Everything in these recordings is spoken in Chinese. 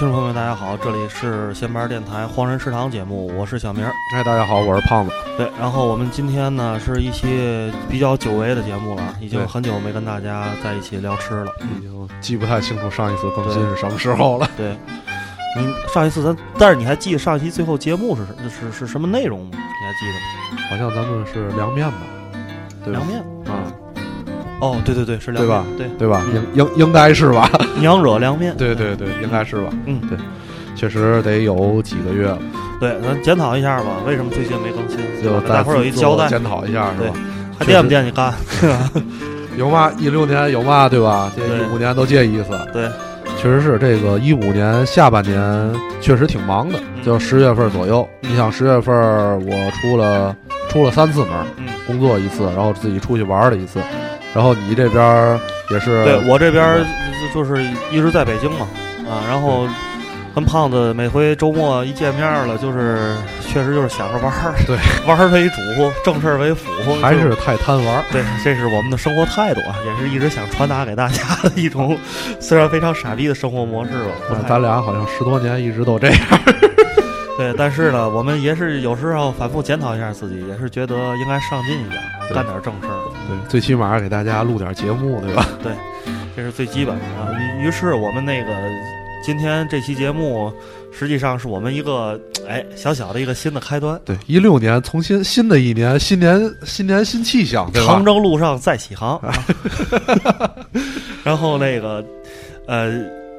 呃，听众朋友们，大家好，这里是闲班电台荒人食堂节目，我是小明儿。哎，大家好，我是胖子。对，然后我们今天呢是一期比较久违的节目了，已经很久没跟大家在一起聊吃了。已经记不太清楚上一次更新是什么时候了。对，你上一次咱，但是你还记得上一期最后节目是是是什么内容吗？你还记得吗？好像咱们是凉面吧？对吧凉面。啊，哦，对对对，是凉对吧面。对，对吧？嗯应应应该是吧？娘惹凉面。对对对，应该是吧？嗯，对，确实得有几个月了，对，咱检讨一下吧，为什么最近没更新？就给大伙儿有一自我交代，检讨一下，是吧？还惦不惦记干？对吧？有嘛？一六年有嘛？对吧？这对一五年都这意思。对，确实是这个一五年下半年确实挺忙的，嗯就十月份左右。你想十月份我出了出了三次门，嗯，工作一次，然后自己出去玩了一次，然后你这边儿也是对我这边儿就就是一直在北京嘛，啊，然后跟胖子每回周末一见面了，就是确实就是想着玩儿，对，玩儿为主，正事儿为辅，还是太贪玩儿。对，这是我们的生活态度啊，也是一直想传达给大家的一种虽然非常傻逼的生活模式吧。咱俩好像十多年一直都这样。对，但是呢，我们也是有时候反复检讨一下自己，也是觉得应该上进一点，干点正事儿。对，最起码给大家录点节目，对吧？对这是最基本的啊。于于是我们那个今天这期节目，实际上是我们一个哎小小的一个新的开端。对，一六年重新新的一年，新年新年新气象，对吧长？征路上再起航。啊 然后那个呃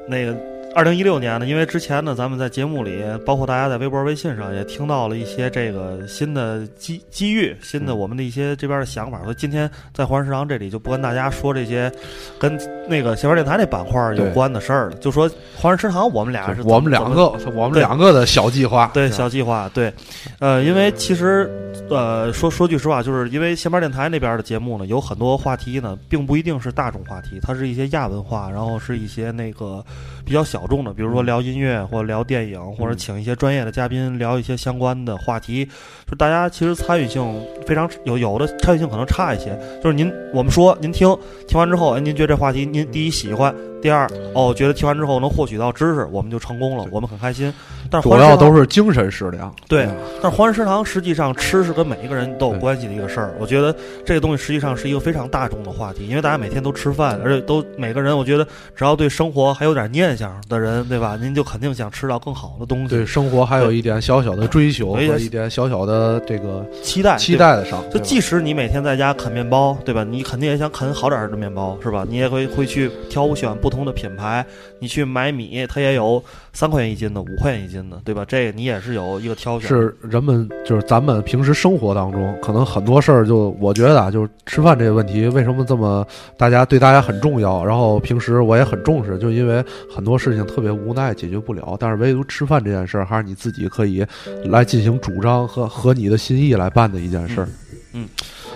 那个。二零一六年呢，因为之前呢，咱们在节目里，包括大家在微博、微信上也听到了一些这个新的机机遇，新的我们的一些这边的想法，所以今天在华人食堂这里就不跟大家说这些跟那个小玩电台那板块有关的事儿了，就说华人食堂我们俩是我们两个，我们两个的。小计划，对小计划，对，呃，因为其实，呃，说说句实话，就是因为闲班电台那边的节目呢，有很多话题呢，并不一定是大众话题，它是一些亚文化，然后是一些那个比较小众的，比如说聊音乐或者聊电影，或者请一些专业的嘉宾聊一些相关的话题，就大家其实参与性非常有，有的参与性可能差一些，就是您我们说您听听完之后，哎，您觉得这话题您第一喜欢，第二哦，觉得听完之后能获取到知识，我们就成功了，我们很开心。但是主要都是精神食粮。对但是华人食堂实际上吃是跟每一个人都有关系的一个事儿。我觉得这个东西实际上是一个非常大众的话题，因为大家每天都吃饭，而且都每个人，我觉得只要对生活还有点念想的人，对吧？您就肯定想吃到更好的东西，对生活还有一点小小的追求和一点小小的这个期待期。待的上。就即使你每天在家啃面包，对吧？你肯定也想啃好点儿的面包，是吧？你也会会去挑选不同的品牌，你去买米，它也有三块钱一斤的，五块钱一斤的，对吧？这个你也是有一个挑选。是人们就是咱们平时生活当中，可能很多事儿就我觉得啊，就是吃饭这个问题为什么这么大家对大家很重要，然后平时我也很重视，就因为很多事情特别无奈解决不了，但是唯独吃饭这件事儿，还是你自己可以来进行主张和和你的心意来办的一件事儿。嗯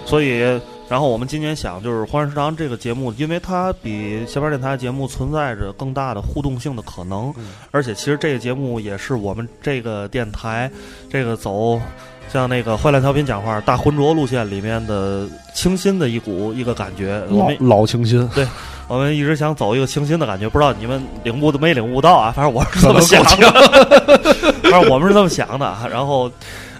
所以，然后我们今年想，就是《欢乐食堂》这个节目，因为它比下边电台节目存在着更大的互动性的可能，嗯而且其实这个节目也是我们这个电台这个走。像那个坏蛋调频讲话大浑浊路线里面的清新的一股一个感觉，我老们老清新，对我们一直想走一个清新的感觉，不知道你们领悟都没领悟到啊？反正我是这么想的，反正我们是这么想的。然后，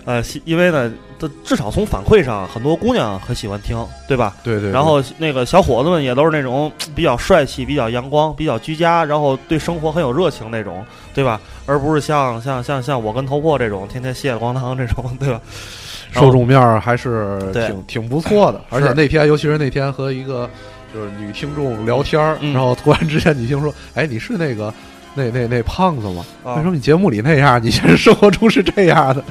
呃，因为呢，这至少从反馈上，很多姑娘很喜欢听，对吧？对对。然后那个小伙子们也都是那种比较帅气、比较阳光、比较居家，然后对生活很有热情那种，对吧？而不是像像像像我跟头破这种天天谢了光堂这种，对吧？受众面儿还是挺挺不错的，而且那天，尤其是那天和一个就是女听众聊天儿，嗯然后突然之间女听说：“哎，你是那个那那那胖子吗？啊为什么你节目里那样，你现实生活中是这样的？”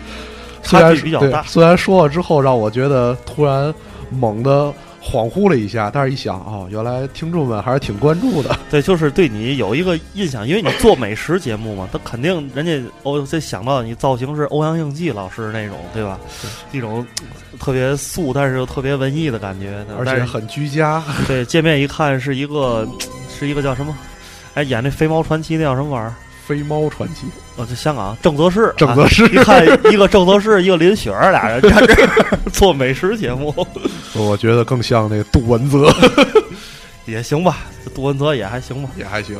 虽差然比较大虽然说了之后让我觉得突然猛的恍惚了一下，但是一想，哦，原来听众们还是挺关注的。对，就是对你有一个印象，因为你做美食节目嘛，他肯定人家欧这想到你造型是欧阳应季老师那种，对吧？一种特别素，但是又特别文艺的感觉。而且很居家，对，见面一看是一个是一个叫什么？哎，演那《飞毛传奇》那叫什么玩意儿？飞猫传奇，我在香港郑则仕，郑则仕你看一个郑则仕，一个林雪儿，俩人在这儿做美食节目我觉得更像那个杜文泽，也行吧，杜文泽也还行吧。也还行。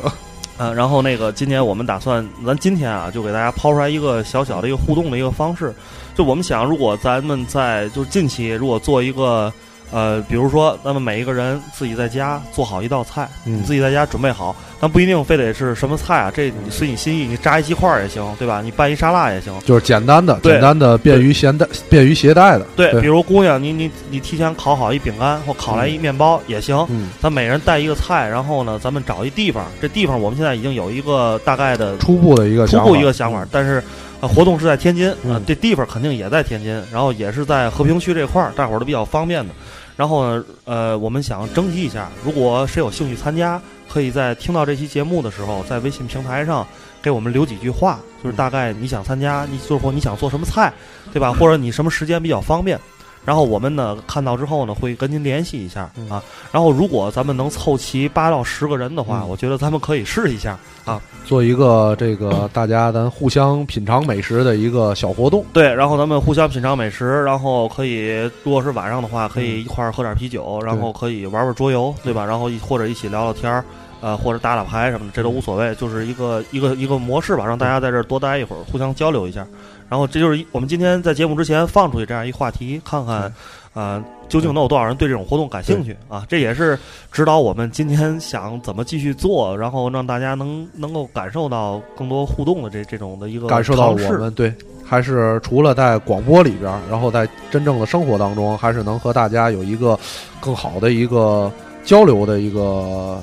嗯，然后那个今年我们打算，咱今天啊，就给大家抛出来一个小小的一个互动的一个方式，就我们想，如果咱们在就是近期如果做一个。呃，比如说，咱们每一个人自己在家做好一道菜，嗯自己在家准备好，但不一定非得是什么菜啊，这你随你心意，你炸一鸡块儿也行，对吧？你拌一沙拉也行。就是简单的、简单的、便于携带、便于携带的。对，对比如姑娘，你你你提前烤好一饼干或烤来一面包也行，嗯，咱每人带一个菜，然后呢，咱们找一地方，这地方我们现在已经有一个大概的初步的一个初想法步一个想法，但是。呃，活动是在天津，呃嗯，这地方肯定也在天津，然后也是在和平区这块儿，大伙儿都比较方便的。然后呢，呃，我们想征集一下，如果谁有兴趣参加，可以在听到这期节目的时候，在微信平台上给我们留几句话，就是大概你想参加，你就是说你想做什么菜，对吧？或者你什么时间比较方便。然后我们呢看到之后呢，会跟您联系一下嗯啊。然后如果咱们能凑齐八到十个人的话，嗯我觉得咱们可以试一下啊。做一个这个大家咱互相品尝美食的一个小活动。对，然后咱们互相品尝美食，然后可以，如果是晚上的话，可以一块儿喝点啤酒，然后可以玩玩桌游，对吧？然后一或者一起聊聊天儿，呃，或者打打牌什么的，这都无所谓，就是一个一个一个模式吧，让大家在这儿多待一会儿，互相交流一下。然后这就是一我们今天在节目之前放出去这样一话题，看看，呃，究竟能有多少人对这种活动感兴趣啊？这也是指导我们今天想怎么继续做，然后让大家能能够感受到更多互动的这这种的一个感受到我们对，还是除了在广播里边儿，然后在真正的生活当中，还是能和大家有一个更好的一个交流的一个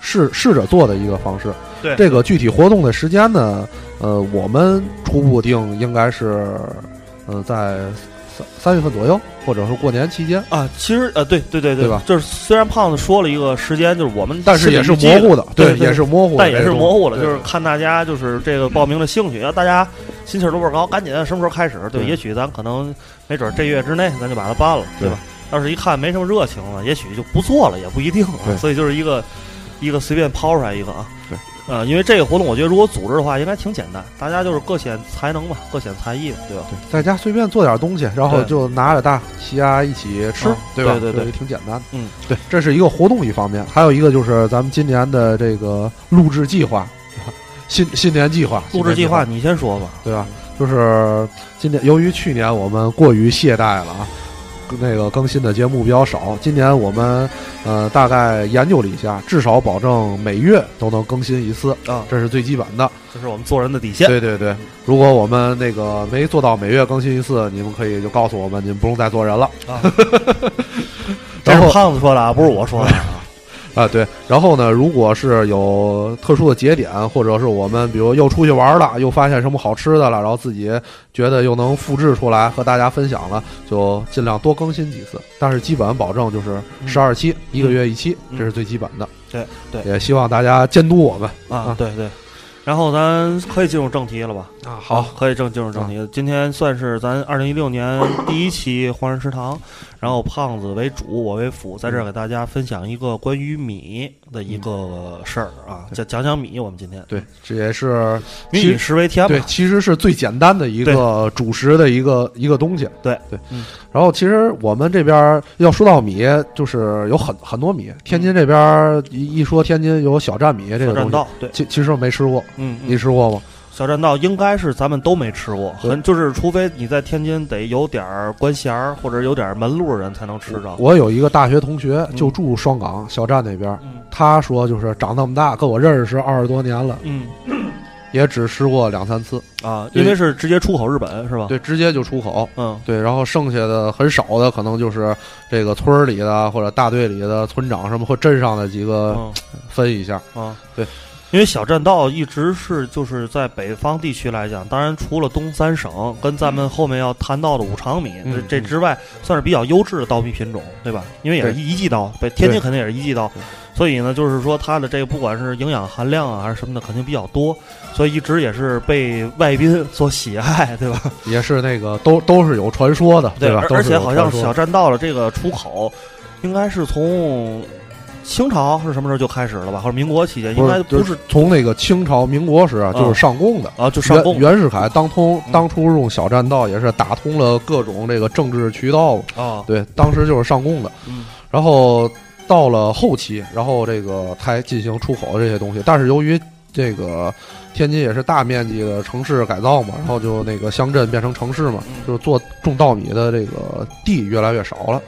试试着做的一个方式。对这个具体活动的时间呢，呃，我们初步定应该是，呃，在三三月份左右，或者是过年期间，啊，其实呃，对对对对吧？就是虽然胖子说了一个时间，就是我们但是也是模糊的，对，也是模糊的，但也是模糊的，就是看大家就是这个报名的兴趣，要大家心气儿都倍儿高，赶紧什么时候开始？对，也许咱可能没准儿这月之内咱就把它办了，对吧？要是一看没什么热情了，也许就不做了，也不一定了。所以就是一个一个随便抛出来一个啊。对。呃，因为这个活动，我觉得如果组织的话，应该挺简单，大家就是各显才能吧，各显才艺，对吧？对，在家随便做点东西，然后就拿着大旗呀一起吃啊，对吧？对对对挺简单的。嗯，对，这是一个活动一方面，还有一个就是咱们今年的这个录制计划，新新年计划，录制计划你先说吧。对吧？就是今年由于去年我们过于懈怠了啊。那个更新的节目比较少，今年我们呃大概研究了一下，至少保证每月都能更新一次，啊，这是最基本的。这是我们做人的底线。对对对，如果我们那个没做到每月更新一次，你们可以就告诉我们，你们不用再做人了。啊，这然后是胖子说的啊，不是我说的 啊。啊，对，然后呢，如果是有特殊的节点，或者是我们比如又出去玩了，又发现什么好吃的了，然后自己觉得又能复制出来和大家分享了，就尽量多更新几次。但是基本保证就是十二期，一个月一期，嗯这是最基本的。对对也希望大家监督我们啊，对对。然后咱可以进入正题了吧？啊。好可以正进入正题。今天算是咱二零一六年第一期华人食堂，然后胖子为主，我为辅，在这儿给大家分享一个关于米的一个事儿啊，讲讲讲米。我们今天对，这也是民以食为天对嘛，，其实是最简单的一个主食的一个一个东西。对对，嗯然后其实我们这边要说到米，就是有很很多米。天津这边一一说天津有小站米这个东西，小栈道，对，其其实我没吃过，嗯，嗯你吃过吗？小栈道应该是咱们都没吃过，很就是除非你在天津得有点儿官衔儿或者有点儿门路的人才能吃着。我有一个大学同学嗯就住双岗小站那边，嗯他说就是长那么大跟我认识二十多年了，嗯也只吃过两三次，啊，因为是直接出口日本是吧？，对，直接就出口。嗯对，然后剩下的很少的，可能就是这个村儿里的或者大队里的村长什么或镇上的几个嗯分一下。啊，对。因为小栈道一直是就是在北方地区来讲，当然除了东三省跟咱们后面要谈到的五常米、嗯这这之外，算是比较优质的稻米品种，对吧？因为也是一一季稻，北天津肯定也是一季稻，所以呢，就是说它的这个不管是营养含量啊还是什么的，肯定比较多，所以一直也是被外宾所喜爱，对吧？也是那个都都是有传说的，对吧？而且好像小栈道的这个出口，应该是从清朝是什么时候就开始了吧？或者民国期间，应该不是从那个清朝、民国时啊，嗯就是上贡的。啊，就上贡袁袁世凯当通嗯。当初用小栈道也是打通了各种这个政治渠道，啊，对，当时就是上贡的。嗯。然后到了后期，然后这个才进行出口的这些东西，但是由于这个天津也是大面积的城市改造嘛，然后就那个乡镇变成城市嘛，就是做种稻米的这个地越来越少了，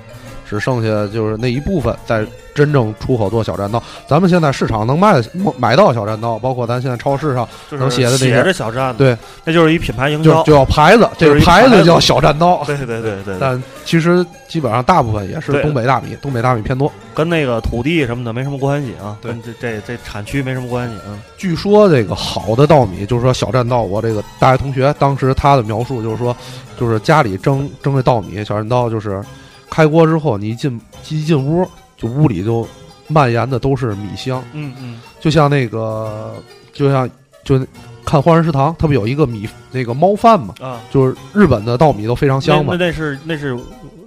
只剩下就是那一部分在真正出口做小栈刀。咱们现在市场能卖买到小栈刀，包括咱现在超市上能写的那写着小站，对，那就是一品牌营销，就就要牌子，这个牌子叫小栈刀。对对对对。但其实基本上大部分也是东北大米，东北大米偏多，跟那个土地什么的没什么关系啊，跟这这这产区没什么关系啊。据说这个好的稻米，就是说小栈刀，我这个大学同学当时他的描述就是说，就是家里蒸蒸这稻米，小栈刀就是开锅之后，你一进一进屋，就屋里就。蔓延的都是米香，嗯嗯，就像那个，就像就看《花人食堂》，它不有一个米那个猫饭嘛？啊，就是日本的稻米都非常香嘛。那那是那是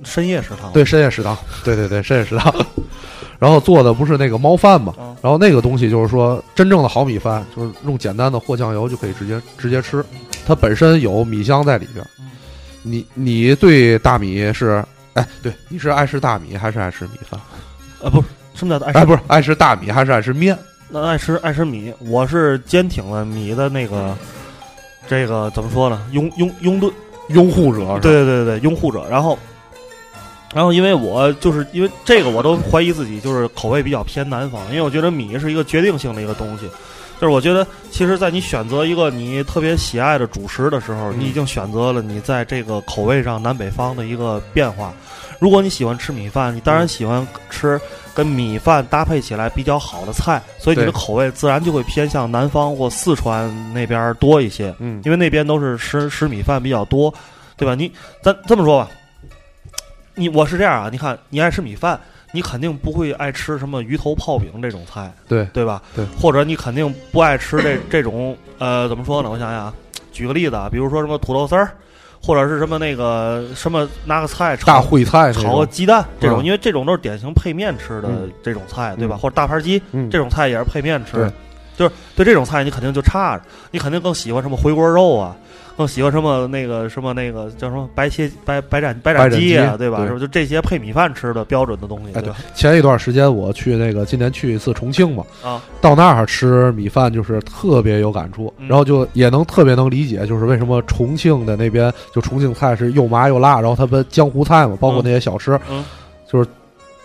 深夜食堂，对深夜食堂，对对对深夜食堂。然后做的不是那个猫饭嘛？然后那个东西就是说，真正的好米饭，就是用简单的和酱油就可以直接直接吃，它本身有米香在里边。你你对大米是哎，对，你是爱吃大米还是爱吃米饭？啊，不是。什么叫爱？哎，不是爱吃大米还是爱吃面？那爱吃爱吃米，我是坚挺了米的那个，这个怎么说呢？拥拥拥趸拥护者，对对对对，拥护者。然后，然后因为我就是因为这个，我都怀疑自己就是口味比较偏南方，因为我觉得米是一个决定性的一个东西。就是我觉得，其实，在你选择一个你特别喜爱的主食的时候，你已经选择了你在这个口味上南北方的一个变化。如果你喜欢吃米饭，你当然喜欢吃。跟米饭搭配起来比较好的菜，所以你的口味自然就会偏向南方或四川那边多一些。嗯，因为那边都是吃吃米饭比较多，对吧？你咱这么说吧，你我是这样啊，你看你爱吃米饭，你肯定不会爱吃什么鱼头泡饼这种菜，对对吧？对，或者你肯定不爱吃这这种呃，怎么说呢？我想想啊，举个例子啊，比如说什么土豆丝儿。或者是什么那个什么拿个菜炒大烩菜炒个鸡蛋这种，因为这种都是典型配面吃的这种菜，对吧？或者大盘鸡这种菜也是配面吃，就是对这种菜你肯定就差着，你肯定更喜欢什么回锅肉啊。更喜欢什么那个什么那个叫什么白切白白斩白斩鸡啊，对吧？是不就这些配米饭吃的标准的东西？对。前一段时间我去那个今年去一次重庆嘛，啊，到那儿吃米饭就是特别有感触，然后就也能特别能理解，就是为什么重庆的那边就重庆菜是又麻又辣，然后他们江湖菜嘛，包括那些小吃，嗯，就是。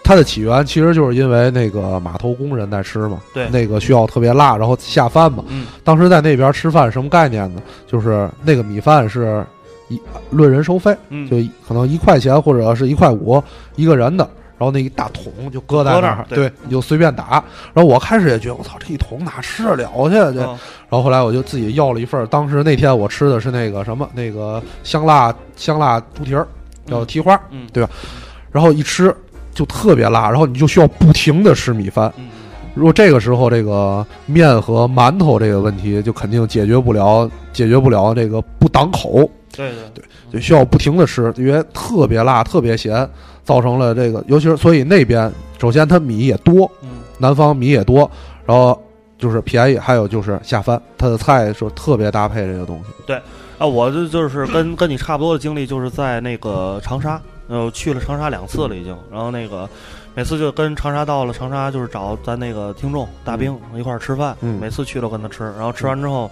它的起源其实就是因为那个码头工人在吃嘛，对，那个需要特别辣，然后下饭嘛。嗯，当时在那边吃饭什么概念呢？就是那个米饭是一论人收费，就可能一块钱或者是一块五一个人的，然后那一大桶就搁在那儿，对，你就随便打。然后我开始也觉得我操，这一桶哪吃得了去？这，然后后来我就自己要了一份。当时那天我吃的是那个什么，那个香辣香辣猪蹄儿，叫蹄花，嗯，对吧？然后一吃。就特别辣，然后你就需要不停的吃米饭。如果这个时候这个面和馒头这个问题，就肯定解决不了，解决不了这个不挡口。对对对，就需要不停的吃，因为特别辣、特别咸，造成了这个，尤其是所以那边首先它米也多，南方米也多，然后就是便宜，还有就是下饭，它的菜是特别搭配这个东西。对啊，我这就是跟跟你差不多的经历，就是在那个长沙。呃，去了长沙两次了已经，然后那个每次就跟长沙到了长沙，就是找咱那个听众大兵一块儿吃饭，每次去都跟他吃，然后吃完之后，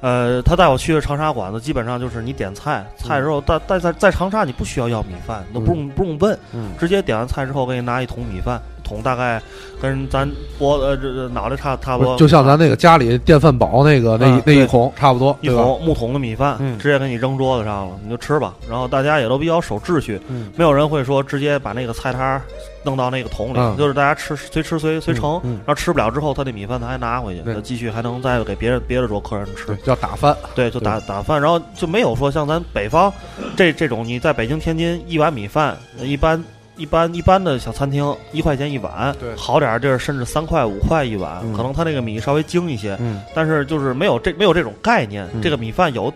呃，他带我去的长沙馆子，基本上就是你点菜，菜之后，但但在在长沙你不需要要米饭，都不用不用问，直接点完菜之后给你拿一桶米饭。桶大概跟咱脖呃这这脑袋差差不多，就像咱那个家里电饭煲那个那那一桶差不多，一桶木桶的米饭，直接给你扔桌子上了，你就吃吧。然后大家也都比较守秩序，没有人会说直接把那个菜摊弄到那个桶里，就是大家吃随吃随随盛，然后吃不了之后，他那米饭他还拿回去，他继续还能再给别人别的桌客人吃，叫打饭，对，就打打饭，然后就没有说像咱北方这这种，你在北京天津一碗米饭一般。一般一般的小餐厅一块钱一碗，好点儿地儿甚至三块五块一碗，可能他那个米稍微精一些，但是就是没有这没有这种概念。这个米饭有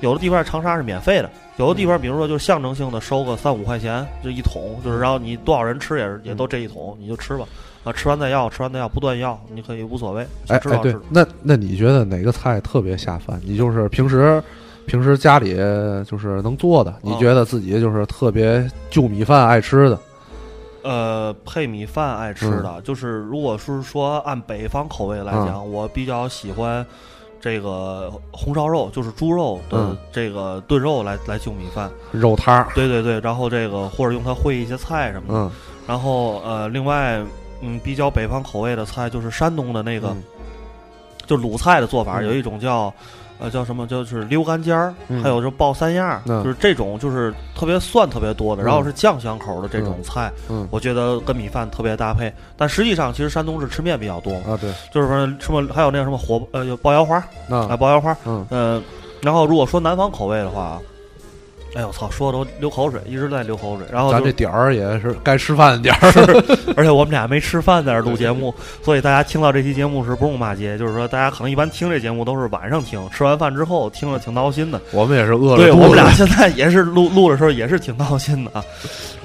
有的地方长沙是免费的，有的地方比如说就象征性的收个三五块钱就一桶，就是然后你多少人吃也是也都这一桶，你就吃吧，啊，吃完再要，吃完再要，不断要，你可以无所谓。哎哎，对，那那你觉得哪个菜特别下饭？你就是平时。平时家里就是能做的，你觉得自己就是特别就米饭爱吃的？呃，配米饭爱吃的，嗯就是如果是说按北方口味来讲，我比较喜欢这个红烧肉，就是猪肉的嗯这个炖肉来来就米饭。肉汤儿，对对对，然后这个或者用它烩一些菜什么的。嗯，然后呃，另外嗯，比较北方口味的菜就是山东的那个，嗯就鲁菜的做法，嗯有一种叫。呃，叫什么？就是溜干尖儿，嗯还有就爆三样就是这种就是特别蒜特别多的，嗯然后是酱香口的这种菜，嗯我觉得跟米饭特别搭配。但实际上，其实山东是吃面比较多嘛，啊，对，就是说什么还有那个什么火呃有爆腰花啊，啊，爆腰花，嗯呃，然后如果说南方口味的话，哎呦我操，说的都流口水，一直在流口水。然后咱这点儿也是该吃饭的点儿，而且我们俩没吃饭在这录节目，所以大家听到这期节目时不用骂街，就是说大家可能一般听这节目都是晚上听，吃完饭之后听着挺闹心的。我们也是饿了对我们俩现在也是录录的时候也是挺闹心的啊。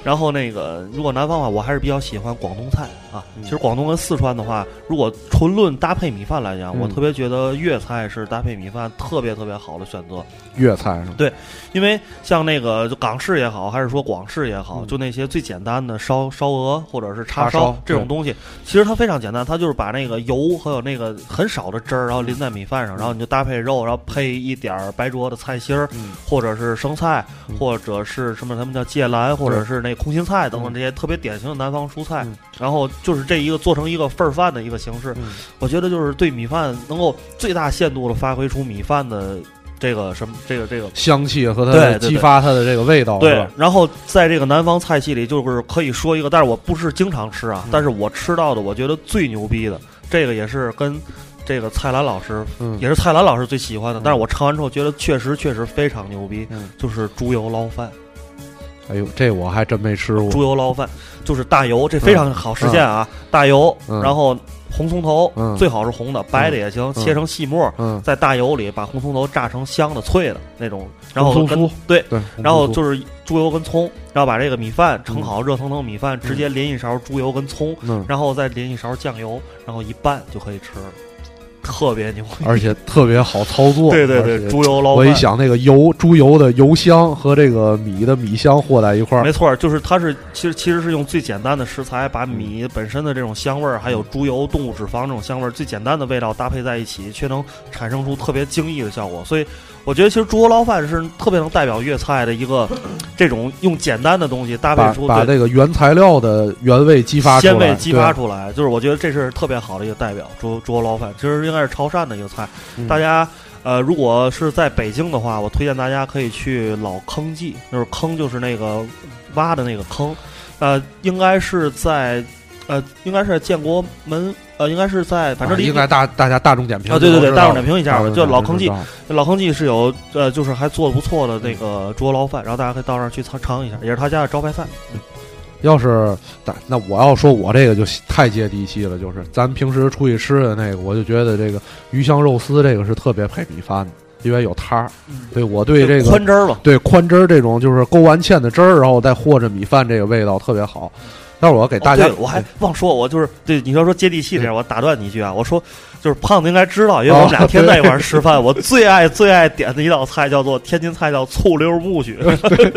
然后那个，如果南方话，我还是比较喜欢广东菜啊。嗯其实广东跟四川的话，如果纯论搭配米饭来讲，嗯我特别觉得粤菜是搭配米饭特别特别好的选择。粤菜是对？因为像那个就港式也好，还是说广式也好，嗯。就那些最简单的烧烧鹅或者是叉叉烧这种东西，其实它非常简单，它就是把那个油和有那个很少的汁儿，然后淋在米饭上，然后你就搭配肉，然后配一点儿白灼的菜心儿，嗯。或者是生菜，嗯。或者是什么他们叫芥兰，或者是那空心菜等等这些特别典型的南方蔬菜嗯，然后就是这一个做成一个份儿饭的一个形式，嗯。我觉得就是对米饭能够最大限度的发挥出米饭的这个什么这个这个香气和它对对对。激发它的这个味道，是对吧，然后在这个南方菜系里，就是可以说一个，但是我不是经常吃啊，嗯。但是我吃到的，我觉得最牛逼的，这个也是跟这个蔡澜老师，嗯。也是蔡澜老师最喜欢的，嗯但是我尝完之后觉得确实确实非常牛逼，嗯。就是猪油捞饭。哎呦，这我还真没吃过，猪油捞饭就是大油，这非常好实现啊，大油，嗯然后红葱头，嗯最好是红的，白的也行，切成细末。嗯，在大油里把红葱头炸成香的、脆的那种，然后跟对，对，然后就是猪油跟葱，然后把这个米饭盛好，热腾腾米饭直接淋一勺猪油跟葱，嗯，然后再淋一勺酱油，然后一拌就可以吃了，特别牛。而且特别好操作，对对对，猪油捞饭。我一想，那个油猪油的油香和这个米的米香和在一块儿，没错，就是它是其实其实是用最简单的食材，把米嗯本身的这种香味儿，还有猪油、动物脂肪这种香味儿，最简单的味道搭配在一起，却能产生出特别惊异的效果。所以我觉得，其实猪油捞饭是特别能代表粤菜的一个这种用简单的东西搭配出对把这个原材料的原味激发出来，鲜味激发出来，就是我觉得这是特别好的一个代表。猪猪油捞饭其实应该是潮汕的一个菜，嗯大家。呃，如果是在北京的话，我推荐大家可以去老坑记，就是坑就是那个挖的那个坑，呃，应该是在呃，应该是建国门，呃，应该是在反正啊应该大大家大众点评啊，对对对，大众点评一下吧，就老坑记老坑记是有呃，就是还做的不错的那个猪油捞饭，然后大家可以到那儿去尝尝一下，也是他家的招牌菜。要是那那我要说我这个就太接地气了，就是咱平时出去吃的那个，我就觉得这个鱼香肉丝这个是特别配米饭的，因为有汤儿。对我对这个宽汁儿吧，对宽汁儿这种就是勾完芡的汁儿，然后再和着米饭，这个味道特别好。但是我要给大家，哦我还忘说，我就是对你要说接地气这样，我打断你一句啊，我说就是胖子应该知道，因为我们俩天天在一块儿吃饭，我最爱最爱点的一道菜叫做天津菜叫醋溜木须，对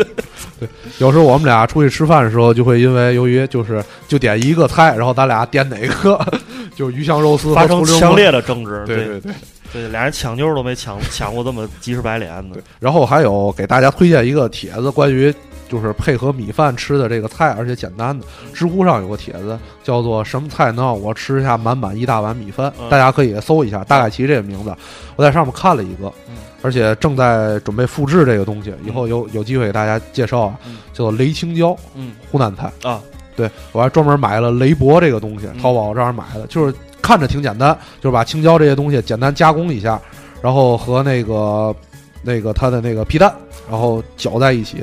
有时候我们俩出去吃饭的时候，就会因为由于就是就点一个菜，然后咱俩点哪个，就鱼香肉丝发生强烈的争执，对对对对。对，俩人抢妞都没抢抢过这么急赤白脸的对，然后还有给大家推荐一个帖子，关于就是配合米饭吃的这个菜，而且简单的。知乎上有个帖子叫做“什么菜能让我吃下满满一大碗米饭”，嗯大家可以搜一下，大概其这个名字。我在上面看了一个，嗯而且正在准备复制这个东西，以后有有机会给大家介绍啊，嗯叫做雷青椒，嗯湖南菜。啊，对我还专门买了雷博这个东西，嗯淘宝这儿买的，就是看着挺简单，就是把青椒这些东西简单加工一下，然后和那个那个它的那个皮蛋，然后搅在一起，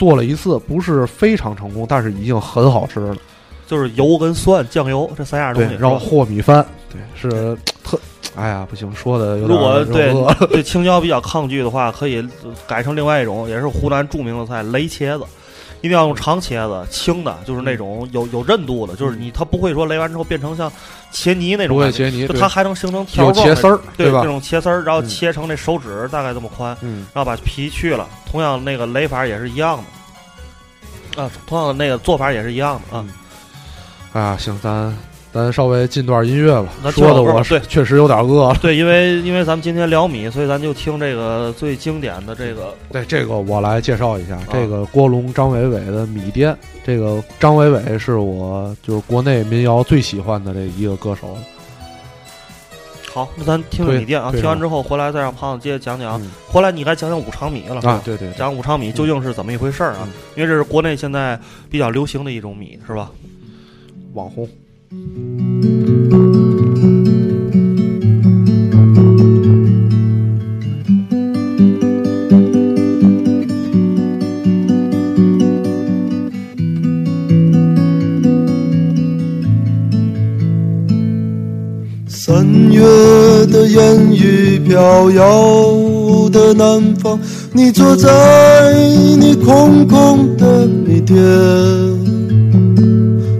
做了一次，不是非常成功，但是已经很好吃了。就是油跟蒜、酱油这三样东西，，然后和米饭，对，是特，哎呀，不行，说的有点如果对对青椒比较抗拒的话，可以改成另外一种，也是湖南著名的菜雷茄子。一定要用长茄子，青的，就是那种有有韧度的，就是你它不会说擂完之后变成像茄泥那种感觉，它还能形成条有状的茄丝儿，对吧这？种茄丝儿，然后嗯。切成那手指大概这么宽，嗯。然后把皮去了，同样那个擂法也是一样的，啊，同样的那个做法也是一样的啊。嗯。啊，行，咱咱稍微进段音乐吧那。说的我对确实有点饿了。对，因为因为咱们今天聊米，所以咱就听这个最经典的这个对，这个我来介绍一下，这个郭龙、张伟伟的《米店》。这个张伟伟是我就是国内民谣最喜欢的这一个歌手。好，那咱听听米店啊，听完之后回来再让胖子接着讲讲。嗯回来你该讲讲五常米了啊，，对对对，讲五常米究竟是怎么一回事儿啊？嗯因为这是国内现在比较流行的一种米，是吧？网红。三月的烟雨飘摇的南方，你坐在你空空的米店，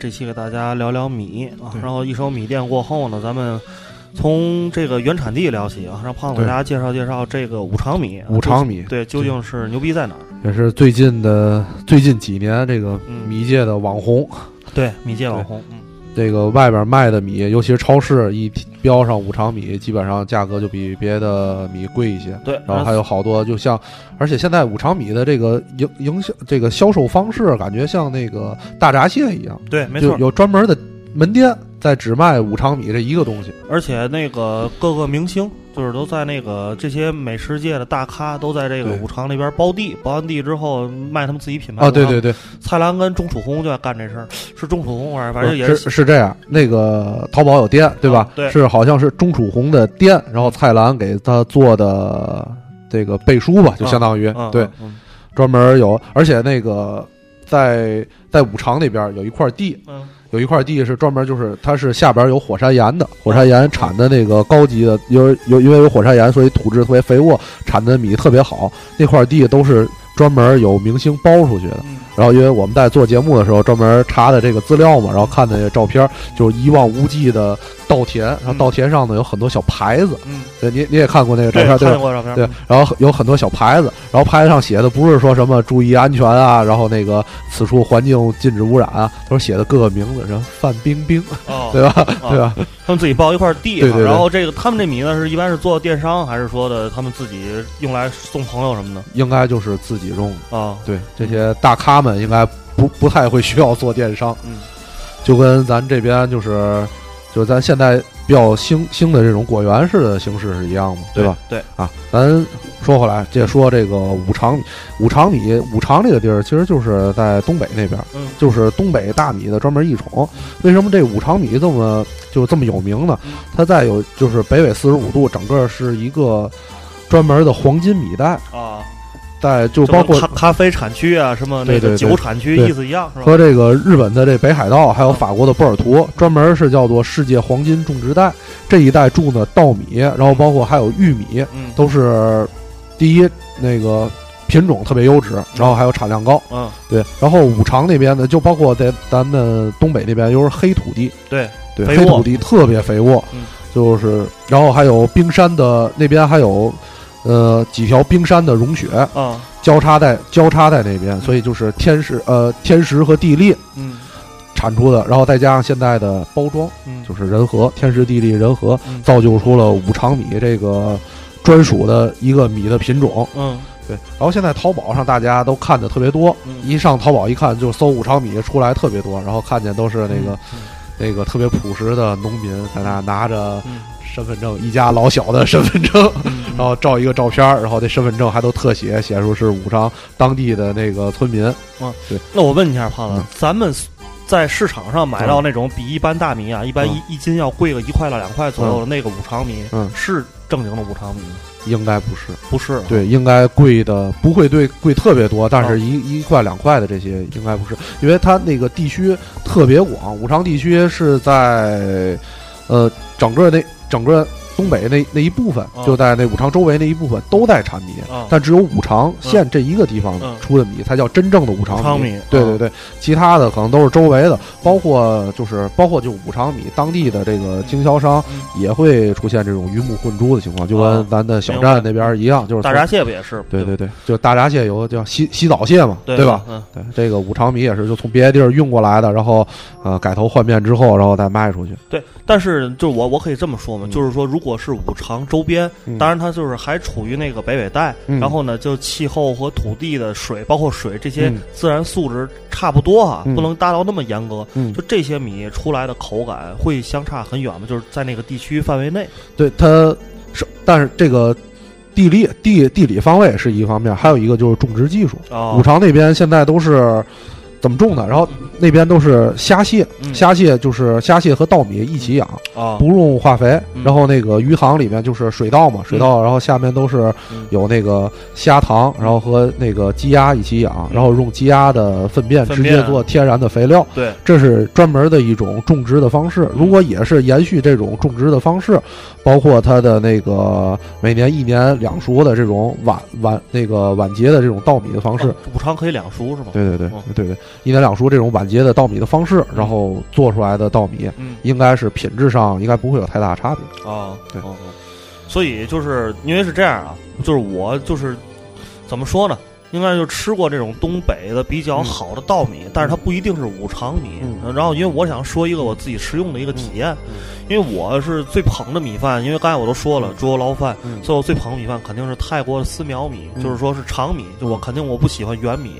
这期给大家聊聊米啊，然后一首米店过后呢，咱们从这个原产地聊起啊，让胖子给大家介绍介绍这个五常米啊。五常米对，究竟是牛逼在哪儿？也是最近的最近几年这个嗯米界的网红。对，米界网红，嗯，这个外边卖的米，尤其是超市一标上五常米，基本上价格就比别的米贵一些。对，然后还有好多，就像，而且现在五常米的这个营营销这个销售方式，感觉像那个大闸蟹一样，对，没错，就有专门的门店在只卖五常米这一个东西。而且那个各个明星，就是都在那个这些美食界的大咖，都在这个五常那边包地，包完地之后卖他们自己品牌啊，对对对，蔡澜跟钟楚红就在干这事儿，是钟楚红，反正也是是这样。那个淘宝有店，对吧？啊对是好像是钟楚红的店，然后蔡澜给他做的这个背书吧，就相当于、嗯对，嗯专门有，而且那个在在五常那边有一块地，嗯有一块地是专门就是它是下边有火山岩的，火山岩产的那个高级的，因为有因为有火山岩，所以土质特别肥沃，产的米特别好。那块地都是专门有明星包出去的。嗯然后因为我们在做节目的时候专门查的这个资料嘛，然后看的那个照片，就是一望无际的稻田，然后稻田上呢有很多小牌子，嗯，对，你你也看过那个照，片对吧？看过照片，对，然后有很多小牌子，然后牌子上写的不是说什么注意安全啊，然后那个此处环境禁止污染啊，都是写的各个名字，什么范冰冰，哦，对吧？啊 对吧？他们自己包一块地哈，对对对然后这个他们这米呢是一般是做电商，还是说的他们自己用来送朋友什么的应该就是自己种的。啊？对，这些大咖们应该不不太会需要做电商，嗯，就跟咱这边就是就是咱现在比较兴兴的这种果园式的形式是一样的，对吧？？对，啊，咱说回来，接着说这个五常米，五常米，五常这个地儿其实就是在东北那边，嗯就是东北大米的专门一宠。为什么这五常米这么就这么有名呢嗯？它在有就是北纬四十五度，整个是一个专门的黄金米带，啊，带就包括咖咖啡产区啊，什么那个酒产区意思一样是吧？和这个日本的这北海道，还有法国的波尔图，专门是叫做世界黄金种植带。这一带种的稻米，然后包括还有玉米，嗯，都是第一那个品种特别优质，然后还有产量高。嗯，对，然后五常那边呢，就包括在咱们东北那边，又是黑土地，对，对，黑土地特别肥沃，嗯就是然后还有冰山的那边还有。呃，几条冰山的融雪啊，交叉在交叉在那边，所以就是天时呃天时和地利嗯。产出的，然后再加上现在的包装，嗯，就是人和天时地利人和，嗯。造就出了五常米这个专属的一个米的品种。嗯。对，然后现在淘宝上大家都看的特别多，嗯。一上淘宝一看就搜五常米出来特别多，然后看见都是那个、那个特别朴实的农民在那拿着嗯身份证，一家老小的身份证，嗯，然后照一个照片儿，然后这身份证还都特写，写出是武昌当地的那个村民。啊，对。那我问一下，胖子嗯，咱们在市场上买到那种比一般大米啊，一般嗯。一一斤要贵个一块到两块左右的那个五常米，嗯。是正经的五常米吗？应该不是，不是啊，对，应该贵的不会对贵特别多，但哦。是一、一块两块的这些应该不是，因为它那个地区特别广，五常地区是在呃整个那整个东北那那一部分，哦。就在那五常周围那一部分都在产米，啊，但只有五常县这一个地方嗯。出的米才叫真正的五常米。哦对对对，其他的可能都是周围的，包括就是包括就五常米当地的这个经销商嗯。也会出现这种鱼目混珠的情况，就哦。跟咱的小站那边一样，就是大闸蟹不也是？对对对，就大闸蟹有叫洗洗澡蟹嘛，对吧？？嗯，对，这个五常米也是就从别的地儿运过来的，然后呃改头换面之后，然后再卖出去。对。但是就是我我可以这么说嘛，嗯。就是说，如果是五常周边，嗯当然它就是还处于那个北纬带，嗯然后呢，就气候和土地的水，包括水这些嗯自然素质差不多啊，嗯不能达到那么严格。嗯，就这些米出来的口感会相差很远吗？就是在那个地区范围内。对，它是，但是这个地理地地理方位是一方面，还有一个就是种植技术。啊五常那边现在都是怎么种的？然后那边都是虾蟹，嗯。虾蟹就是虾蟹和稻米一起养，啊，不用化肥。嗯。然后那个鱼塘里面就是水稻嘛，水稻，然后下面都是嗯。有那个虾塘，然后和那个鸡鸭一起养，然后用鸡鸭的粪便直便。接做天然的肥料。对，这是专门的一种种植的方式。如果也是延续这种种植的方式，包括它的那个每年一年两熟的这种晚晚那个晚节的这种稻米的方式。补偿可以两熟是吗？对对对嗯对对，一年两熟这种晚结的稻米的方式，然后做出来的稻米嗯。应该是品质上应该不会有太大差别。啊，对。所以就是因为是这样啊，就是我就是怎么说呢？应该就吃过这种东北的比较好的稻米，但是它不一定是五常米。嗯。然后，因为我想说一个我自己食用的一个体验，因为我是最捧的米饭，因为刚才我都说了嗯。猪油捞饭，嗯。所以我最捧的米饭肯定是泰国的丝苗米，嗯就是说是长米，就我肯定我不喜欢圆米，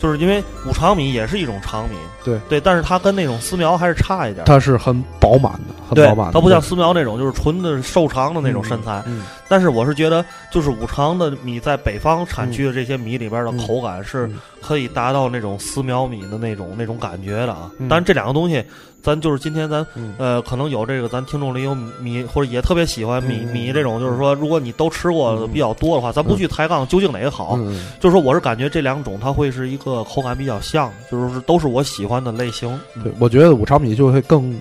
就是因为五常米也是一种长米，对对，但是它跟那种丝苗还是差一点。它是很饱满的，很饱满，的。它不像丝苗那种就是纯的瘦长的那种身材。嗯但是我是觉得，就是五常的米在北方产区的这些米里边的嗯口感是嗯可以达到那种丝苗米的那种那种感觉的啊。嗯当然，这两个东西，咱就是今天咱嗯。呃，可能有这个咱听众里有米或者也特别喜欢米嗯米这种，就是说，如果你都吃过的比较多的话，咱不去抬杠究竟哪个好，嗯就是说我是感觉这两种它会是一个口感比较像，就是都是我喜欢的类型。对，我觉得五常米就会更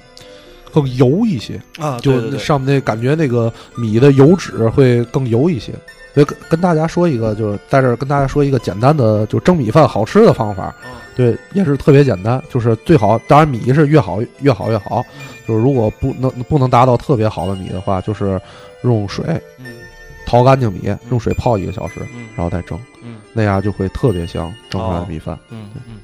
更油一些，啊，就对对对。上面那感觉那个米的油脂会更油一些。所以跟跟大家说一个，就是在这儿跟大家说一个简单的就蒸米饭好吃的方法，嗯对，也是特别简单，就是最好，当然米是越好越好越好，就是如果不能不能达到特别好的米的话，就是用水嗯淘干净米，用水泡一个小时，嗯然后再蒸，嗯那样就会特别香，蒸出来的哦米饭。嗯嗯。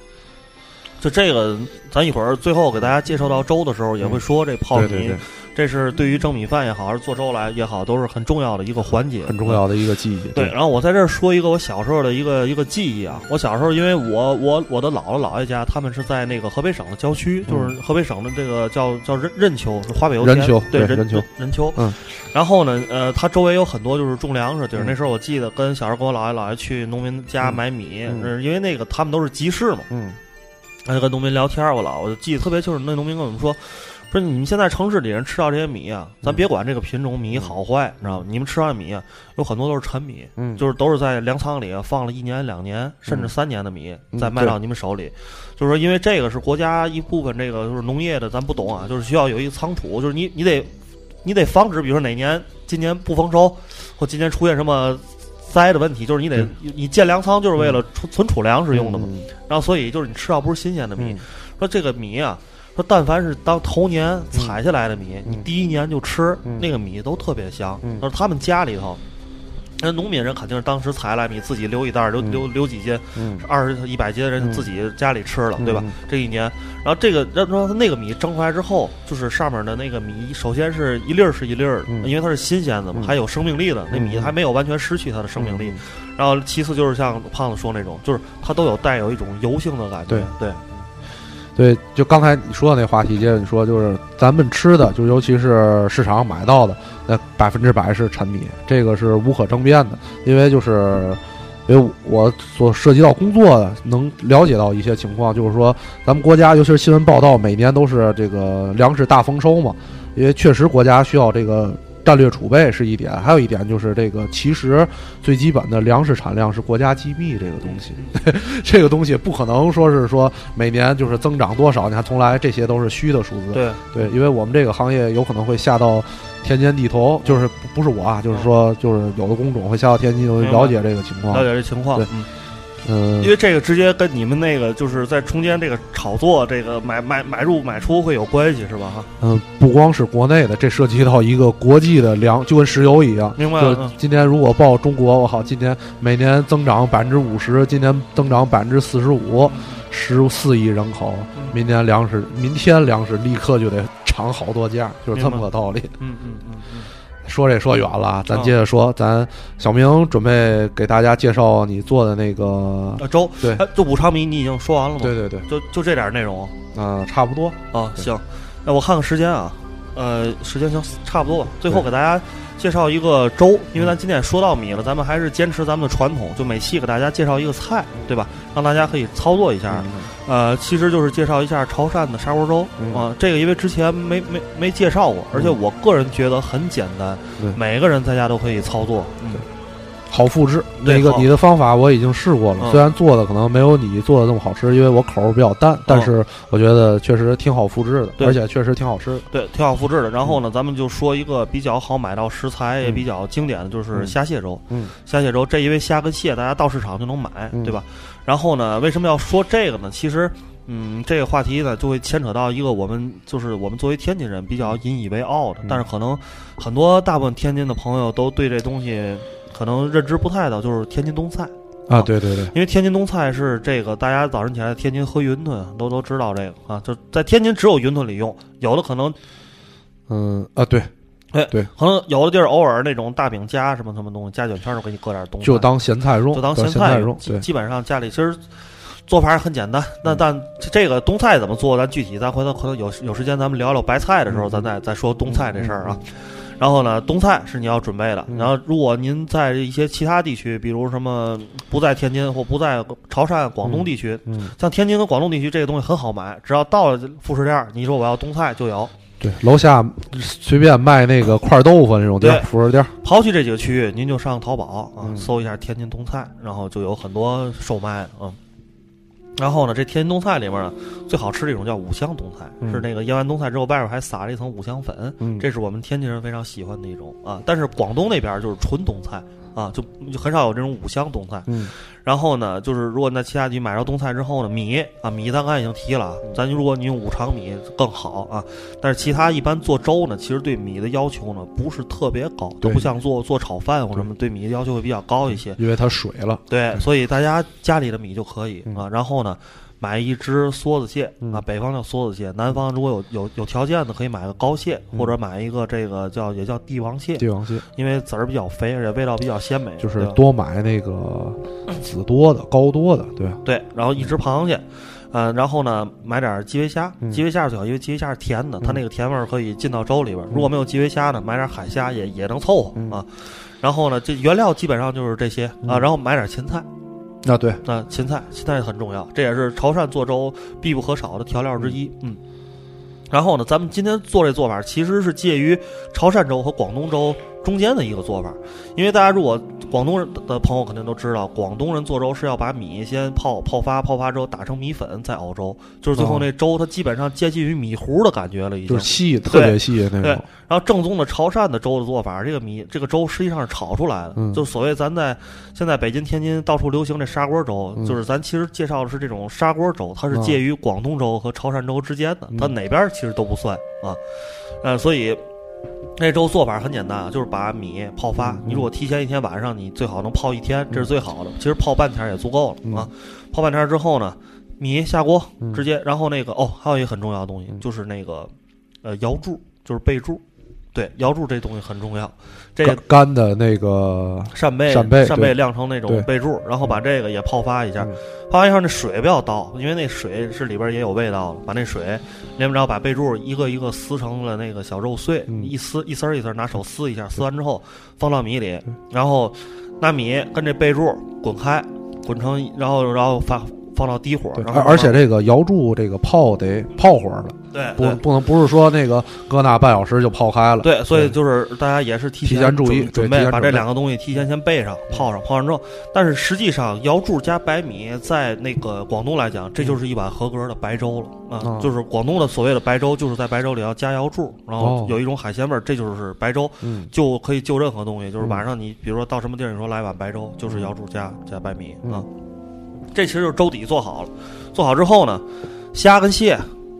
就这个，咱一会儿最后给大家介绍到粥的时候，也会说这泡米，嗯对对对，这是对于蒸米饭也好，还是做粥来也好，都是很重要的一个环节，很重要的一个记忆。对，然后我在这儿说一个我小时候的一个一个记忆啊。我小时候，因为我我我的姥姥姥爷家，他们是在那个河北省的郊区，就是河北省的这个叫叫任任丘，是华北油田，任丘对任丘任丘。嗯。然后呢，呃，它周围有很多就是种粮食地儿。嗯那时候我记得跟小时候跟我姥爷姥爷去农民家嗯买米，嗯呃因为那个他们都是集市嘛，嗯那就跟农民聊天儿，我老我就记得特别清楚。那农民跟我们说，说你们现在城市里人吃到这些米啊，咱嗯别管这个品种米好坏，你知道吗？你们吃到的米啊，有很多都是陈米，嗯，就是都是在粮仓里啊放了一年、两年甚至嗯三年的米，嗯再卖到你们手里。就是说，因为这个是国家一部分，这个就是农业的，咱不懂啊，就是需要有一个仓储，就是你你得你得防止，比如说哪年今年不丰收，或今年出现什么。灾的问题就是你得嗯。你建粮仓就是为了储存储粮食用的嘛，嗯。然后所以就是你吃到不是新鲜的米，嗯。说这个米啊，说但凡是当头年采下来的米，嗯你第一年就吃，嗯那个米都特别香。他说他们家里头，那农民人肯定是当时采下来米自己留一袋儿，留嗯留留几斤，嗯，二十一百斤的人嗯自己家里吃了，对吧嗯？这一年，然后这个然后那个米蒸出来之后，就是上面的那个米，首先是一粒儿是一粒儿因为它是新鲜的嘛，嗯还有生命力的，那米嗯还没有完全失去它的生命力。嗯然后其次就是像胖子说那种，就是它都有带有一种油性的感觉，对对，对，就刚才你说的那话题，接着你说，就是咱们吃的，就尤其是市场上买到的，那百分之百是陈米，这个是无可争辩的。因为就是，因为我所涉及到工作的，能了解到一些情况，就是说，咱们国家尤其是新闻报道，每年都是这个粮食大丰收嘛，因为确实国家需要这个。战略储备是一点，还有一点就是这个，其实最基本的粮食产量是国家机密，这个东西，这个东西不可能说是说每年就是增长多少，你看从来这些都是虚的数字。对，对，因为我们这个行业有可能会下到田间地头，就是不不是我啊，就是说就是有的工种会下到田间地头了解这个情况了。解这情况对，嗯。嗯因，为这个直接跟你们那个就是在中间这个炒作、这个买买买入买出会有关系，是吧？哈，嗯，不光是国内的，这涉及到一个国际的粮，就跟石油一样。就明白了。嗯今年如果报中国，我靠，今年每年增长百分之五十，今年增长百分之四十五，十四亿人口，明年粮食，明天粮食立刻就得涨好多价，就是这么个道理。嗯嗯嗯嗯，说这说远了啊，咱啊接着说，咱小明准备给大家介绍你做的那个，呃，粥，对哎，这五常米你已经说完了吗？对，对对，就就这点内容。嗯、差不多，啊。对。行，那我看看时间啊，呃，时间行差不多吧。最后给大家介绍一个粥，因为咱今天说到米了，咱们还是坚持咱们的传统，就每期给大家介绍一个菜，对吧？让大家可以操作一下。嗯。呃，其实就是介绍一下潮汕的砂锅粥。嗯。啊、这个因为之前没没没介绍过，而且我个人觉得很简单对，每个人在家都可以操作。嗯，好复制。那个你的方法我已经试过了，嗯虽然做的可能没有你做的那么好吃，因为我口儿比较淡，但是我觉得确实挺好复制的，对而且确实挺好吃的。对，挺好复制的。然后呢，咱们就说一个比较好买到食材也嗯比较经典的，就是嗯虾蟹粥。嗯虾蟹粥这因为虾跟蟹大家到市场就能买，嗯对吧？然后呢，为什么要说这个呢？其实。嗯，这个话题呢，就会牵扯到一个我们就是我们作为天津人比较引以为傲的，嗯但是可能很多大部分天津的朋友都对这东西可能认知不太到，就是天津冬菜。啊，对对对，因为天津冬菜是这个，大家早晨起来天津喝云吞都都知道这个啊，就在天津只有云吞里用，有的可能嗯啊对，哎，对可能有的地儿偶尔那种大饼夹什么什么东西，夹卷圈儿都给你搁点东西，就当咸菜用，就当咸咸菜用。对，基基本上家里其实做法很简单。那嗯但这个冬菜怎么做？咱具体咱回头可能有有时间咱们聊聊白菜的时候，嗯咱再再说冬菜这事儿啊。然后呢，冬菜是你要准备的。嗯然后，如果您在一些其他地区，比如什么不在天津或不在潮汕、广东地区，嗯，像天津和广东地区这个东西很好买，只要到了副食店儿，你说我要冬菜就有。对，楼下随便卖那个块豆腐那种店儿，对服饰店儿，抛弃这几个区域，您就上淘宝啊，嗯搜一下天津冬菜，然后就有很多售卖的嗯。然后呢，这天津冬菜里面呢，最好吃的一种叫五香冬菜，嗯是那个腌完冬菜之后，外边还撒了一层五香粉，嗯，这是我们天津人非常喜欢的一种啊。但是广东那边就是纯冬菜啊，就就很少有这种五香冬菜。嗯然后呢，就是如果你在其他地区买着冬菜之后呢，米啊米咱刚才已经提了，嗯咱如果你用五常米更好啊。但是其他一般做粥呢，其实对米的要求呢不是特别高，都不像做做炒饭或什么，对米的要求会比较高一些。因为它水了，对，所以大家家里的米就可以嗯啊。然后呢，买一只梭子蟹嗯啊，北方叫梭子蟹，南方如果有有有条件的可以买个膏蟹，嗯或者买一个这个叫也叫帝王蟹，帝王蟹因为籽儿比较肥，而且味道比较鲜美，就是多买那个籽多的、膏多的，对，对，然后一只螃蟹，嗯，然后呢买点基围虾，嗯基围虾最好，因为基围虾是甜的，它嗯那个甜味儿可以进到粥里边儿。如果没有基围虾呢，买点海虾也也能凑合嗯啊。然后呢，这原料基本上就是这些啊，嗯然后买点芹菜，那对，那芹菜芹菜很重要，这也是潮汕做粥必不可少的调料之一。嗯，然后呢，咱们今天做这做法其实是介于潮汕粥和广东粥中间的一个做法，因为大家如果广东人的朋友肯定都知道，广东人做粥是要把米先泡泡发，泡发之后打成米粉再熬粥，就是最后哦那粥它基本上接近于米糊的感觉了，已经。就是。细，特别细那对种，然后正宗的潮汕的粥的做法，这个米这个粥实际上是炒出来的，嗯。就所谓咱在现在北京、天津到处流行这砂锅粥，嗯。就是咱其实介绍的是这种砂锅粥，它是介于广东粥和潮汕粥之间的，嗯。它哪边其实都不算啊，呃，所以。这粥做法很简单啊，就是把米泡发。嗯你如果提前一天晚上，你最好能泡一天，这是最好的。其实泡半天也足够了、嗯啊。泡半天之后呢，米下锅嗯直接，然后那个哦，还有一个很重要的东西，嗯就是那个呃摇柱，就是备柱。对，瑶柱这东西很重要。这个干干的那个，扇贝，扇贝对晾成那种对贝柱，然后把这个也泡发一下，嗯泡发一下那水不要倒，因为那水是里边也有味道了。把那水连不着，把贝柱一个一个撕成了那个小肉碎，嗯一撕一丝儿一丝儿，拿手撕一下，撕完之后放到米里，然后拿米跟这贝柱滚开，滚成，然后然后放放到低火，对，然后而而且这个瑶柱这个泡得泡会儿了，对不不能不是说那个搁那半小时就泡开了，对，所以就是大家也是提提前注意准准备把这两个东西提前先备上，泡上，泡上之后，但是实际上瑶柱加白米在那个广东来讲，这就是一碗合格的白粥了啊、哦就是广东的所谓的白粥，就是在白粥里要加瑶柱，然后哦有一种海鲜味儿，这就是白粥，嗯就可以就任何东西，就是嗯晚上你比如说到什么地儿，你说来碗白粥，就是瑶柱加加白米嗯啊，这其实就是粥底做好了，做好之后呢，虾跟蟹，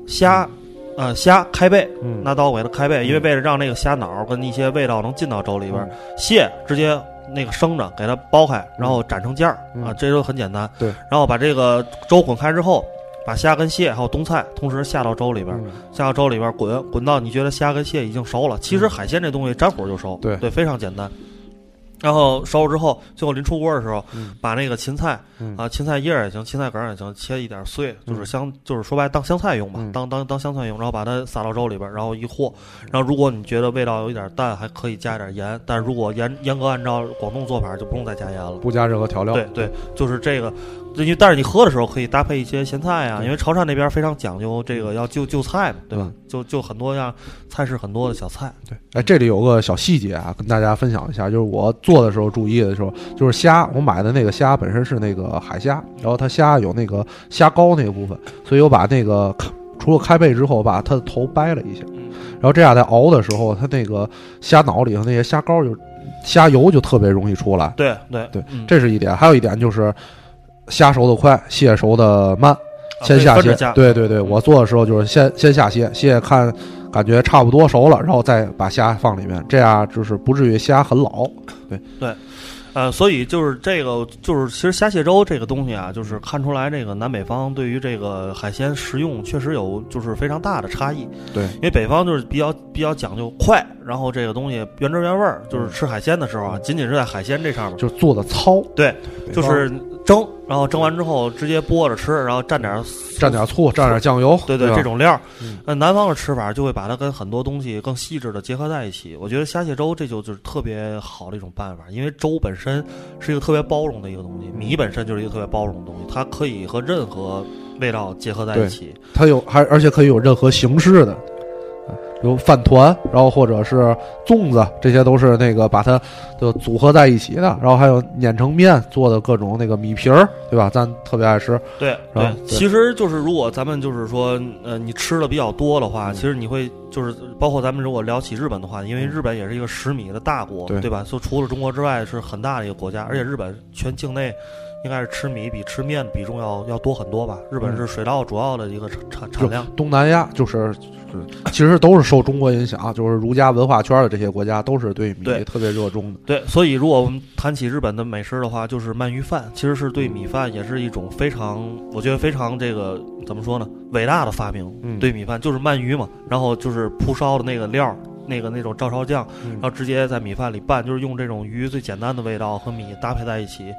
虾。呃，虾开背，嗯，拿刀给它开背，因为为了让那个虾脑跟一些味道能进到粥里边蟹直接那个生着给它剥开，然后斩成件儿、嗯啊，这都很简单。对，然后把这个粥滚开之后，把虾跟蟹还有冬菜同时下到粥里边儿，嗯下到粥里边儿滚滚到你觉得虾跟蟹已经熟了。其实海鲜这东西沾火就熟，对对，非常简单。然后烧了之后，最后临出锅的时候，嗯把那个芹菜嗯啊，芹菜叶儿也行，芹菜梗儿也行，切一点碎，就是嗯香，就是说白当香菜用吧，嗯当当当香菜用，然后把它撒到粥里边儿，然后一和。然后如果你觉得味道有一点淡，还可以加一点盐，但如果严严格按照广东做法，就不用再加盐了。不加任何调料，对对，就是这个，但是你喝的时候可以搭配一些咸菜啊，因为潮汕那边非常讲究这个要就就菜嘛，对吧？嗯。就就很多样菜式很多的小菜，对，哎，这里有个小细节啊，跟大家分享一下，就是我做的时候注意的时候，就是虾，我买的那个虾本身是那个海虾，然后它虾有那个虾膏那个部分，所以我把那个开除了开背之后，我把它的头掰了一下，嗯，然后这样在熬的时候，它那个虾脑里头那些虾膏就虾油就特别容易出来，对对对嗯。这是一点。还有一点就是虾熟的快，蟹熟的慢。啊先下蟹对对对，嗯我做的时候就是先先下蟹，蟹看感觉差不多熟了，然后再把虾放里面，这样就是不至于虾很老。对对呃，所以就是这个，就是其实虾蟹粥这个东西啊，就是看出来这个南北方对于这个海鲜食用确实有就是非常大的差异。对，因为北方就是比较比较讲究快，然后这个东西原汁原味儿，就是吃海鲜的时候啊，仅仅是在海鲜这上面，就是做的糙，对，就是蒸，然后蒸完之后直接剥着吃，然后蘸点儿蘸点醋，蘸点酱油，对对吧这种料。那南方的吃法就会把它跟很多东西更细致的结合在一起。我觉得虾蟹粥这就就是特别好的一种办法，因为粥本身是一个特别包容的一个东西，米本身就是一个特别包容的东西，它可以和任何味道结合在一起。它有还而且可以有任何形式的，啊比如饭团，然后或者是粽子，这些都是那个把它就组合在一起的。然后还有碾成面做的各种那个米皮儿，对吧？咱特别爱吃。对啊对，其实就是如果咱们就是说，呃，你吃的比较多的话，嗯其实你会就是包括咱们如果聊起日本的话，因为日本也是一个食米的大国，对对吧？就除了中国之外是很大的一个国家，而且日本全境内应该是吃米比吃面比重要要多很多吧？日本是水稻主要的一个产产产量。东南亚就是，其实都是受中国影响，就是儒家文化圈的这些国家都是对米对特别热衷的。对，所以如果我们谈起日本的美食的话，就是鳗鱼饭，其实是对米饭也是一种非常，我觉得非常这个怎么说呢，伟大的发明。嗯对米饭就是鳗鱼嘛，然后就是铺烧的那个料，那个那种照烧酱，嗯然后直接在米饭里拌，就是用这种鱼最简单的味道和米搭配在一起。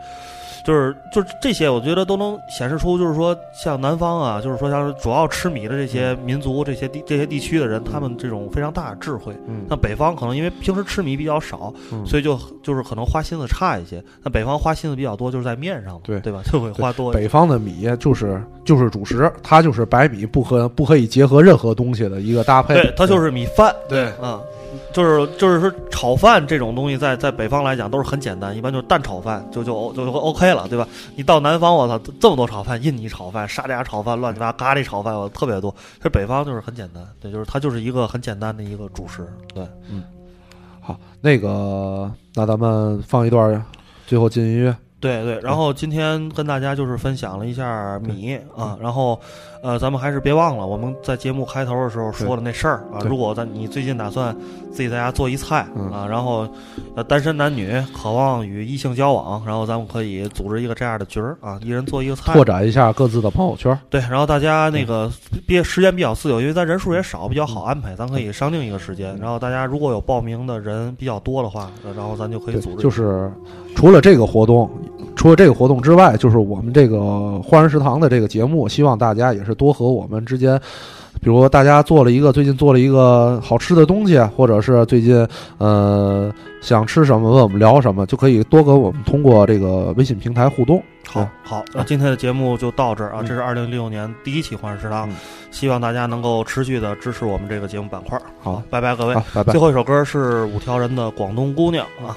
就是就是这些，我觉得都能显示出，就是说像南方啊，就是说像主要吃米的这些民族、这些地这些地区的人，他们这种非常大的智慧。嗯那北方可能因为平时吃米比较少，嗯所以就就是可能花心思差一些。那北方花心思比较多，就是在面上，对对吧？就会花多。北方的米就是就是主食，它就是白米不可不可以结合任何东西的一个搭配。对，它就是米饭。对嗯，就是就是说炒饭这种东西在，在北方来讲都是很简单，一般就是蛋炒饭就就就就 OK 了，对吧？你到南方，我操，这么多炒饭，印尼炒饭、沙嗲炒饭、乱七八糟咖喱炒饭，我特别多。其实北方就是很简单，对，就是它就是一个很简单的一个主食，对。嗯好，那个那咱们放一段，最后进音乐。对对，然后今天跟大家就是分享了一下米啊，然后呃，咱们还是别忘了我们在节目开头的时候说的那事儿啊。如果咱你最近打算自己在家做一菜嗯啊，然后呃单身男女渴望与异性交往，然后咱们可以组织一个这样的局儿啊，一人做一个菜，拓展一下各自的朋友圈。对，然后大家那个别时间比较自由，因为咱人数也少，比较好安排，咱可以商定一个时间。然后大家如果有报名的人比较多的话，呃然后咱就可以组织。就是除了这个活动，除了这个活动之外，就是我们这个花人食堂的这个节目，希望大家也是多和我们之间。比如大家做了一个最近做了一个好吃的东西，或者是最近呃想吃什么问我们聊什么，就可以多跟我们通过这个微信平台互动。好好，那今天的节目就到这儿啊！嗯这是二零一六年第一期《欢乐食堂》嗯希望大家能够持续的支持我们这个节目板块。好，拜拜各位。啊，拜拜最。后一首歌是五条人的《广东姑娘》啊。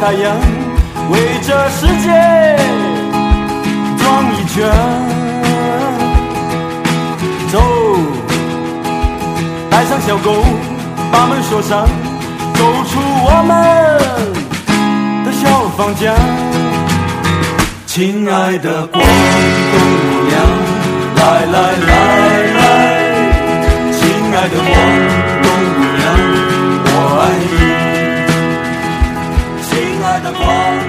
太阳为这世界转一圈，走，带上小狗，把门锁上，走出我们的小房间。亲爱的广东姑娘，来来来来，亲爱的广东姑娘，我爱你。Oh.